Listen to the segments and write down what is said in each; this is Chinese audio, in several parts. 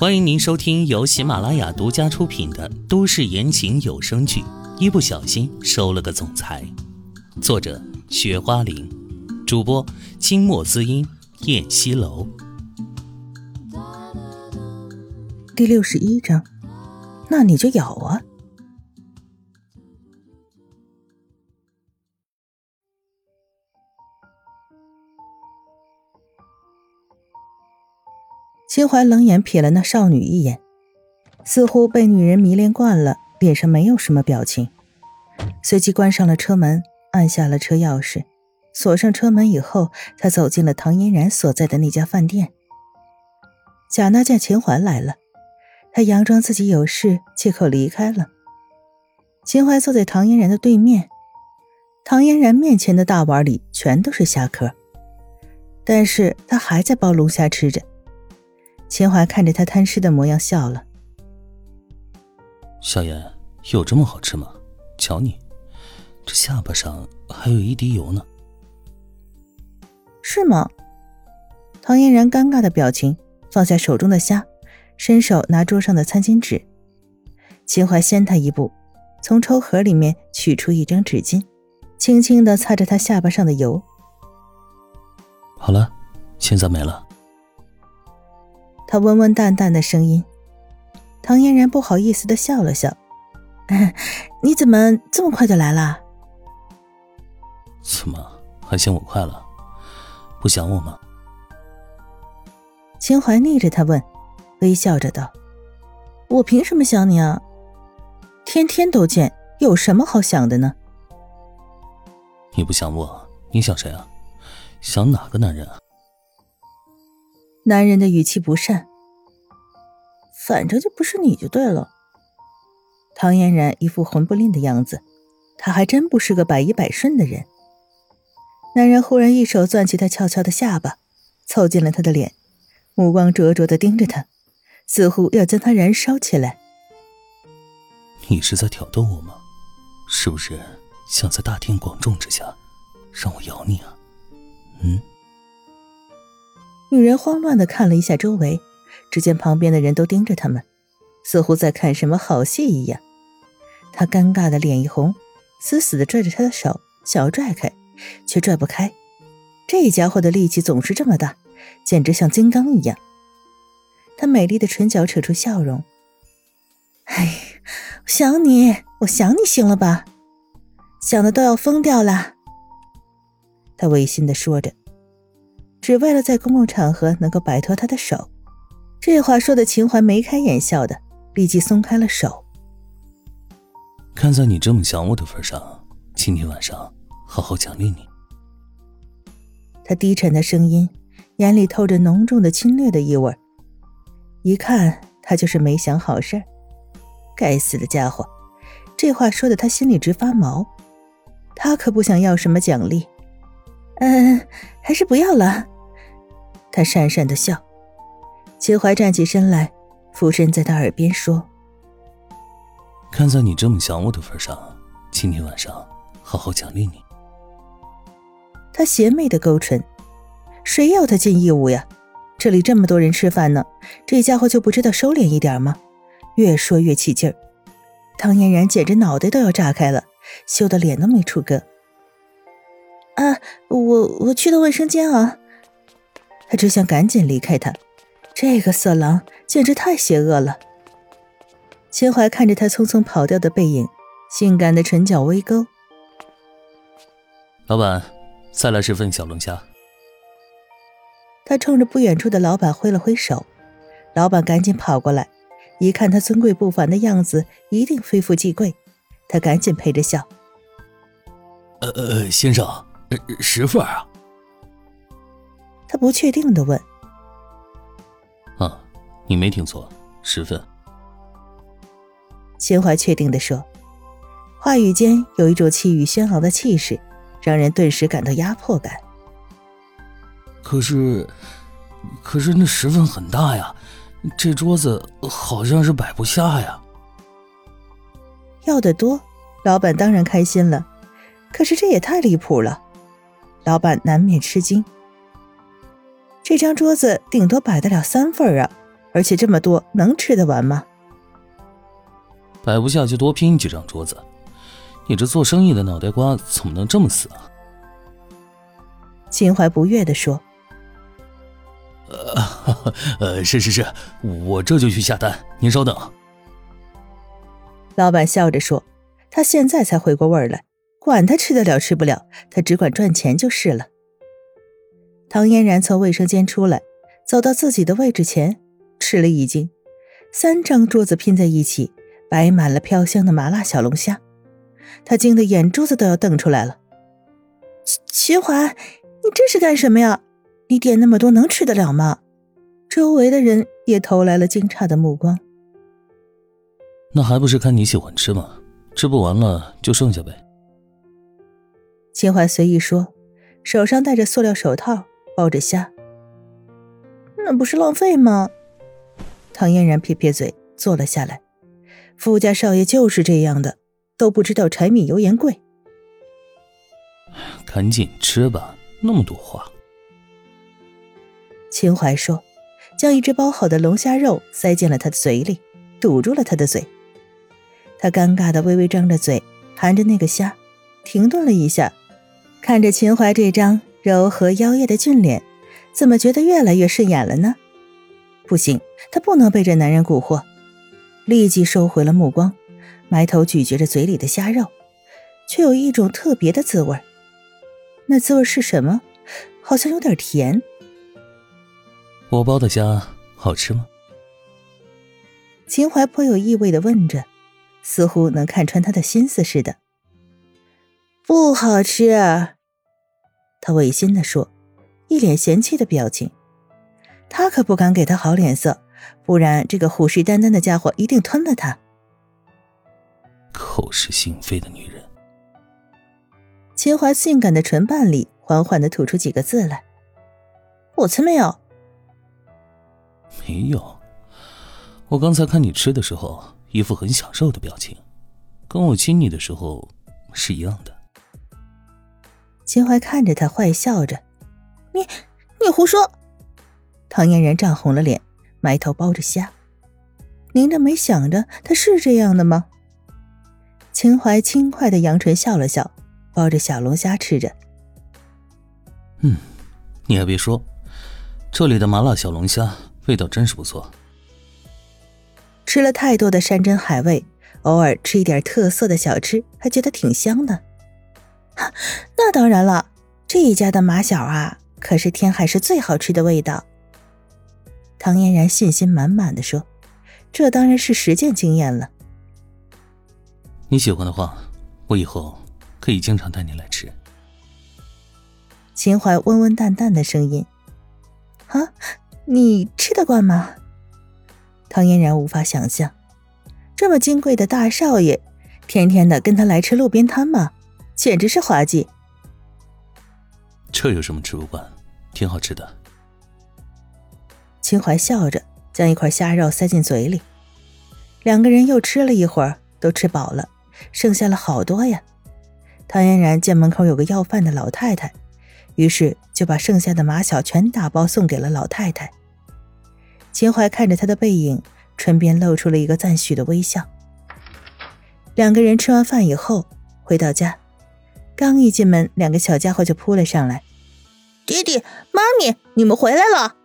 欢迎您收听由喜马拉雅独家出品的都市言情有声剧《一不小心收了个总裁》，作者：雪花玲，主播：清墨滋音、燕西楼。第六十一章，那你就咬啊！秦淮冷眼瞥了那少女一眼，似乎被女人迷恋惯了，脸上没有什么表情。随即关上了车门，按下了车钥匙，锁上车门以后，他走进了唐嫣然所在的那家饭店。贾娜见秦淮来了，他佯装自己有事，借口离开了。秦淮坐在唐嫣然的对面，唐嫣然面前的大碗里全都是虾壳，但是他还在剥龙虾吃着。秦淮看着他贪吃的模样，笑了。小妍，有这么好吃吗？瞧你，这下巴上还有一滴油呢。是吗？唐嫣然尴尬的表情，放下手中的虾，伸手拿桌上的餐巾纸。秦淮先他一步，从抽盒里面取出一张纸巾，轻轻的擦着他下巴上的油。好了，现在没了。他温温淡淡的声音，唐嫣然不好意思的笑了笑：“ 你怎么这么快就来了？怎么还嫌我快了？不想我吗？”秦淮逆着他问，微笑着道：“我凭什么想你啊？天天都见，有什么好想的呢？”你不想我，你想谁啊？想哪个男人啊？男人的语气不善，反正就不是你就对了。唐嫣然一副混不吝的样子，他还真不是个百依百顺的人。男人忽然一手攥起她翘翘的下巴，凑近了她的脸，目光灼灼的盯着她，似乎要将她燃烧起来。你是在挑逗我吗？是不是想在大庭广众之下让我咬你啊？嗯。女人慌乱的看了一下周围，只见旁边的人都盯着他们，似乎在看什么好戏一样。她尴尬的脸一红，死死的拽着他的手，想要拽开，却拽不开。这家伙的力气总是这么大，简直像金刚一样。她美丽的唇角扯出笑容：“哎，想你，我想你，行了吧？想的都要疯掉了。”她违心的说着。只为了在公共场合能够摆脱他的手，这话说的秦淮眉开眼笑的，立即松开了手。看在你这么想我的份上，今天晚上好好奖励你。他低沉的声音，眼里透着浓重的侵略的意味，一看他就是没想好事儿。该死的家伙，这话说的他心里直发毛。他可不想要什么奖励。嗯，还是不要了。他讪讪的笑。秦淮站起身来，俯身在他耳边说：“看在你这么想我的份上，今天晚上好好奖励你。”他邪魅的勾唇：“谁要他尽义务呀？这里这么多人吃饭呢，这家伙就不知道收敛一点吗？”越说越起劲儿。唐嫣然简直脑袋都要炸开了，羞得脸都没处搁。啊，我我去趟卫生间啊！他只想赶紧离开他，这个色狼简直太邪恶了。秦淮看着他匆匆跑掉的背影，性感的唇角微勾。老板，再来十份小龙虾。他冲着不远处的老板挥了挥手，老板赶紧跑过来，一看他尊贵不凡的样子，一定非富即贵，他赶紧陪着笑。呃呃，先生。十份啊？他不确定的问。啊，你没听错，十份。秦淮确定的说，话语间有一种气宇轩昂的气势，让人顿时感到压迫感。可是，可是那十份很大呀，这桌子好像是摆不下呀。要的多，老板当然开心了，可是这也太离谱了。老板难免吃惊，这张桌子顶多摆得了三份啊，而且这么多，能吃得完吗？摆不下就多拼几张桌子。你这做生意的脑袋瓜怎么能这么死啊？秦淮不悦地说：“呃，呃，是是是，我这就去下单，您稍等。”老板笑着说：“他现在才回过味儿来，管他吃得了吃不了，他只管赚钱就是了。”唐嫣然从卫生间出来，走到自己的位置前，吃了一惊，三张桌子拼在一起，摆满了飘香的麻辣小龙虾。他惊得眼珠子都要瞪出来了。秦淮，你这是干什么呀？你点那么多能吃得了吗？周围的人也投来了惊诧的目光。那还不是看你喜欢吃吗？吃不完了就剩下呗。秦淮随意说，手上戴着塑料手套，抱着虾。那不是浪费吗？唐嫣然撇撇嘴，坐了下来。富家少爷就是这样的。都不知道柴米油盐贵，赶紧吃吧，那么多话。秦淮说，将一只包好的龙虾肉塞进了他的嘴里，堵住了他的嘴。他尴尬的微微张着嘴，含着那个虾，停顿了一下，看着秦淮这张柔和妖艳的俊脸，怎么觉得越来越顺眼了呢？不行，他不能被这男人蛊惑，立即收回了目光。埋头咀嚼着嘴里的虾肉，却有一种特别的滋味。那滋味是什么？好像有点甜。我包的虾好吃吗？秦淮颇有意味的问着，似乎能看穿他的心思似的。不好吃，他违心的说，一脸嫌弃的表情。他可不敢给他好脸色，不然这个虎视眈眈的家伙一定吞了他。口是心非的女人，秦淮性感的唇瓣里缓缓的吐出几个字来：“我才没有，没有。我刚才看你吃的时候，一副很享受的表情，跟我亲你的时候是一样的。”秦淮看着他，坏笑着：“你，你胡说！”唐嫣然涨红了脸，埋头剥着虾，拧着眉想着：“他是这样的吗？”秦淮轻快的扬唇笑了笑，抱着小龙虾吃着。嗯，你还别说，这里的麻辣小龙虾味道真是不错。吃了太多的山珍海味，偶尔吃一点特色的小吃，还觉得挺香的。那当然了，这一家的马小啊，可是天海市最好吃的味道。唐嫣然信心满满的说：“这当然是实践经验了。”你喜欢的话，我以后可以经常带你来吃。秦淮温温淡淡的声音：“啊，你吃得惯吗？”唐嫣然无法想象，这么金贵的大少爷，天天的跟他来吃路边摊吗？简直是滑稽。这有什么吃不惯？挺好吃的。秦淮笑着将一块虾肉塞进嘴里，两个人又吃了一会儿，都吃饱了。剩下了好多呀！唐嫣然见门口有个要饭的老太太，于是就把剩下的马小全打包送给了老太太。秦淮看着她的背影，唇边露出了一个赞许的微笑。两个人吃完饭以后回到家，刚一进门，两个小家伙就扑了上来：“爹爹妈咪，你们回来了！”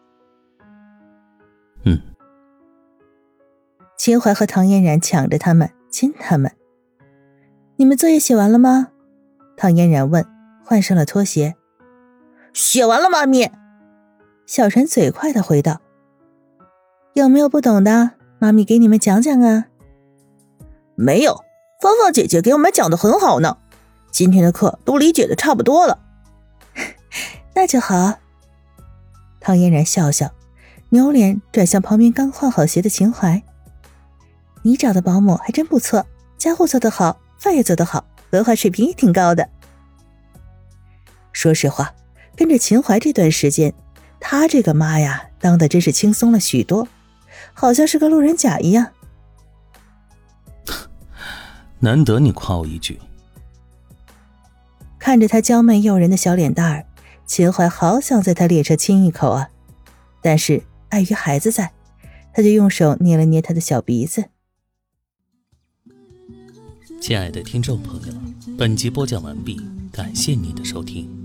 嗯。秦淮和唐嫣然抢着他们亲他们。你们作业写完了吗？唐嫣然问，换上了拖鞋。写完了，妈咪。小陈嘴快的回道：“有没有不懂的？妈咪给你们讲讲啊。”没有，芳芳姐姐给我们讲的很好呢。今天的课都理解的差不多了。那就好。唐嫣然笑笑，扭脸转向旁边刚换好鞋的秦淮：“你找的保姆还真不错，家务做得好。”饭也做得好，文化水平也挺高的。说实话，跟着秦淮这段时间，他这个妈呀，当的真是轻松了许多，好像是个路人甲一样。难得你夸我一句。看着他娇媚诱人的小脸蛋儿，秦淮好想在他脸上亲一口啊，但是碍于孩子在，他就用手捏了捏他的小鼻子。亲爱的听众朋友，本集播讲完毕，感谢您的收听。